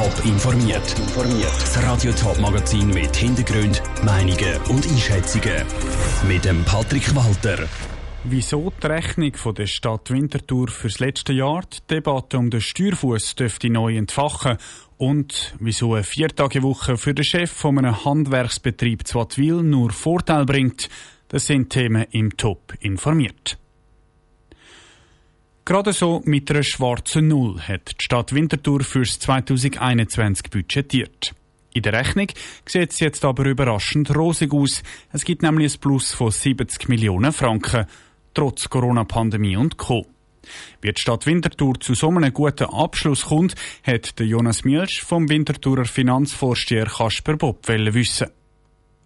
Top informiert. Das Radio Top Magazin mit Hintergrund, Meinungen und Einschätzungen mit dem Patrick Walter. Wieso die Rechnung von der Stadt Winterthur fürs letzte Jahr die Debatte um den Steuerfuß dürfte neu entfachen und wieso eine Viertagewoche für den Chef von einem Handwerksbetrieb Zwattwil nur Vorteil bringt, das sind Themen im Top informiert. Gerade so mit einer schwarzen Null hat die Stadt Winterthur fürs 2021 budgetiert. In der Rechnung sieht es jetzt aber überraschend rosig aus. Es gibt nämlich ein Plus von 70 Millionen Franken, trotz Corona-Pandemie und Co. Wie die Stadt Winterthur zu so einem guten Abschluss kommt, hat Jonas Mielsch vom Winterthurer Finanzvorsteher Kasper Bob wissen.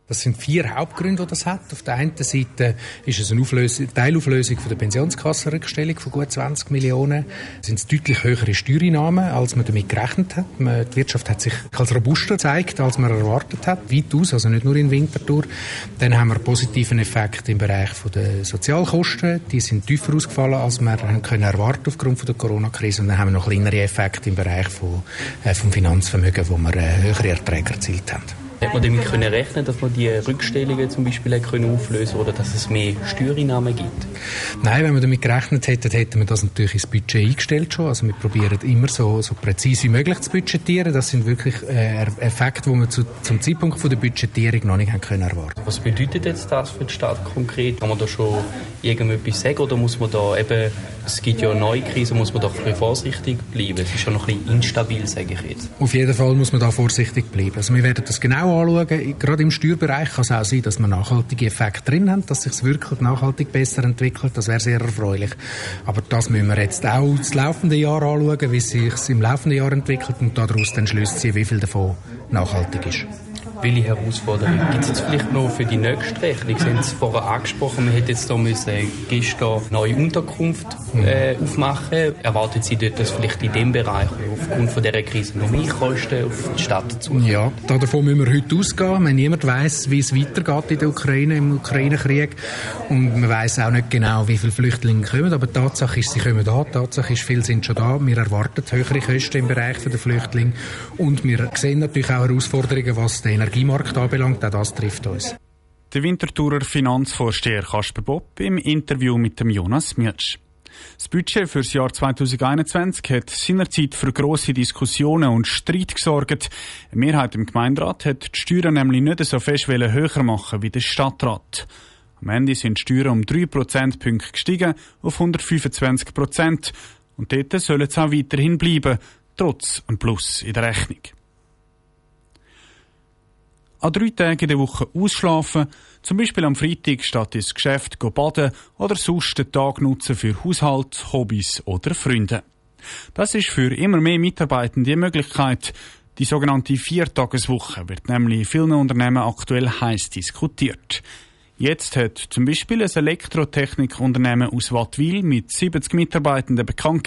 Das sind vier Hauptgründe, die das hat. Auf der einen Seite ist es eine Auflösung, Teilauflösung von der Pensionskassenrückstellung von gut 20 Millionen. Es sind deutlich höhere Steuereinnahmen, als man damit gerechnet hat. Die Wirtschaft hat sich als robuster gezeigt, als man erwartet hat. Weitaus, also nicht nur in Winterthur. Dann haben wir einen positiven Effekt im Bereich der Sozialkosten. Die sind tiefer ausgefallen, als wir können erwarten aufgrund der Corona-Krise. Und dann haben wir noch kleinere Effekte im Bereich von, äh, vom Finanzvermögen, wo wir äh, höhere Erträge erzielt haben. Hat man damit können rechnen, dass man die Rückstellungen zum Beispiel können auflösen oder dass es mehr Steuereinnahmen gibt? Nein, wenn wir damit gerechnet hätten, hätten wir das natürlich ins Budget eingestellt schon. Also wir probieren immer so, so präzise wie möglich zu budgetieren. Das sind wirklich äh, Effekte, die wir zu, zum Zeitpunkt von der Budgetierung noch nicht haben können erwarten. Was bedeutet jetzt das für die Stadt konkret? Kann man da schon irgendetwas sagen oder muss man da eben, es gibt ja eine neue Krise, muss man doch ein bisschen vorsichtig bleiben? Es ist ja noch ein bisschen instabil, sage ich jetzt. Auf jeden Fall muss man da vorsichtig bleiben. Also wir werden das genau anschauen. Gerade im Steuerbereich kann es auch sein, dass wir nachhaltige Effekte drin haben, dass sich wirklich nachhaltig besser entwickelt. Das wäre sehr erfreulich. Aber das müssen wir jetzt auch das laufende Jahr anschauen, wie es sich im laufenden Jahr entwickelt und daraus dann Schlüsse ziehen, wie viel davon nachhaltig ist welche Herausforderungen gibt es jetzt vielleicht noch für die nächste Rechnung? Sie haben es vorher angesprochen, man hätte jetzt da müssen gestern eine neue Unterkunft äh, aufmachen. Erwartet Sie dort, dass vielleicht in dem Bereich aufgrund von dieser Krise noch mehr Kosten auf die Stadt dazu? Ja, davon müssen wir heute ausgehen. Wenn niemand weiß, wie es weitergeht in der Ukraine, im Ukraine-Krieg und man weiß auch nicht genau, wie viele Flüchtlinge kommen, aber Tatsache ist, sie kommen da. Tatsache ist, viele sind schon da. Wir erwarten höhere Kosten im Bereich der Flüchtlinge und wir sehen natürlich auch Herausforderungen, was den Energie Energiemarkt anbelangt, auch das trifft uns. Der Winterthurer Finanzvorsteher Kasper Bob im Interview mit dem Jonas Mielsch. Das Budget für das Jahr 2021 hat seinerzeit für grosse Diskussionen und Streit gesorgt. Eine Mehrheit im Gemeinderat hat die Steuern nämlich nicht so fest höher machen wie der Stadtrat. Am Ende sind die Steuern um 3 Prozentpunkte gestiegen auf 125 Prozent. Und dort sollen es auch weiterhin bleiben, trotz einem Plus in der Rechnung an drei Tagen in der Woche ausschlafen, zum Beispiel am Freitag statt ins Geschäft baden oder sonst den Tag nutzen für Haushalt, Hobbys oder Freunde. Das ist für immer mehr Mitarbeitende die Möglichkeit. Die sogenannte Viertageswoche wird nämlich in vielen Unternehmen aktuell heiß diskutiert. Jetzt hat zum Beispiel ein Elektrotechnikunternehmen aus Wattwil mit 70 Mitarbeitenden bekannt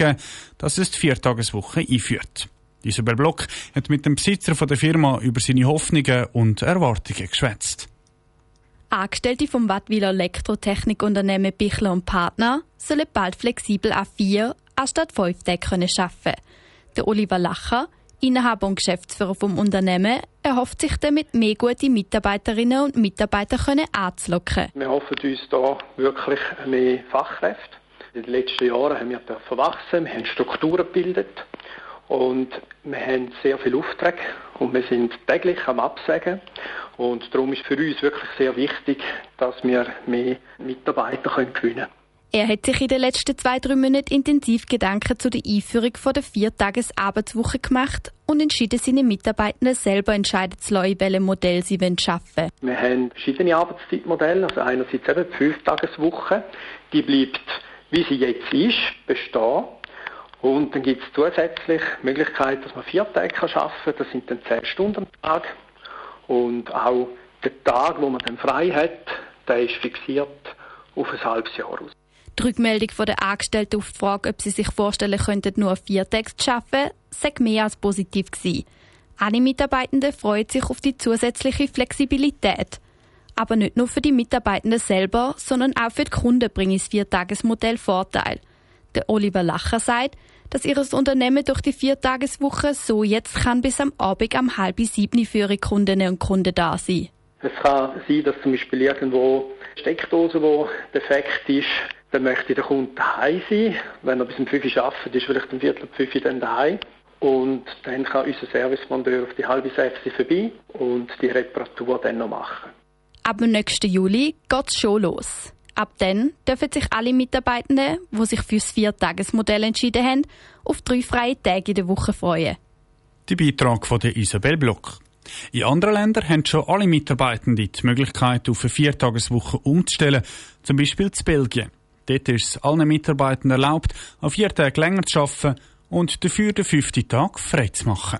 dass es die Viertageswoche einführt. Isabel Block hat mit dem Besitzer von der Firma über seine Hoffnungen und Erwartungen geschwätzt. Angestellte vom Wattwiler Elektrotechnikunternehmen Bichler und Partner sollen bald flexibel an vier anstatt fünf Tagen arbeiten. Der Oliver Lacher, Inhaber und Geschäftsführer vom Unternehmen, erhofft sich damit mehr gute Mitarbeiterinnen und Mitarbeiter können anzulocken. Wir hoffen uns da wirklich mehr Fachkräfte. In den letzten Jahren haben wir verwachsen, wir haben Strukturen gebildet und wir haben sehr viele Aufträge und wir sind täglich am Absagen. Und darum ist für uns wirklich sehr wichtig, dass wir mehr Mitarbeiter gewinnen können. Er hat sich in den letzten zwei, drei Monaten intensiv Gedanken zu der Einführung von der Viertages-Arbeitswoche gemacht und entschieden, seine Mitarbeitenden selber entscheiden zu lassen, welches Modell sie arbeiten wollen. Wir haben verschiedene Arbeitszeitmodelle. Also einerseits eben die Fünftageswoche. Die bleibt, wie sie jetzt ist, bestehen. Und dann gibt es zusätzlich die Möglichkeit, dass man vier Tage arbeiten kann. Das sind dann zehn Stunden am Tag. Und auch der Tag, wo man dann frei hat, der ist fixiert auf ein halbes Jahr aus. Die Rückmeldung von der Angestellten auf die Frage, ob sie sich vorstellen könnten, nur vier Tage zu arbeiten, sei mehr als positiv gewesen. Alle Mitarbeitenden freuen sich auf die zusätzliche Flexibilität. Aber nicht nur für die Mitarbeitenden selber, sondern auch für die Kunden bringt das Viertagesmodell Vorteil. Der Oliver Lacher sagt, dass ihr Unternehmen durch die Viertageswoche so jetzt kann bis am Abend am halb sieben für ihre Kundinnen und Kunden da sein. Es kann sein, dass zum Beispiel irgendwo Steckdose, wo defekt ist, dann möchte der Kunde daheim sein. Wenn er bis um 5 Uhr arbeitet, ist vielleicht um Viertel ab 5 Uhr dann daheim. Und dann kann unser Servicemandeur auf die halbe sechs vorbei und die Reparatur dann noch machen. Ab dem nächsten Juli geht es schon los. Ab dann dürfen sich alle Mitarbeitenden, die sich für das Viertagesmodell entschieden haben, auf drei freie Tage in der Woche freuen. Der Beitrag von der Isabel Block. In anderen Ländern haben schon alle Mitarbeitenden die Möglichkeit, auf eine Viertageswoche umzustellen, zum Beispiel in Belgien. Dort ist es allen Mitarbeitenden erlaubt, an vier Tage länger zu arbeiten und dafür den fünften Tag frei zu machen.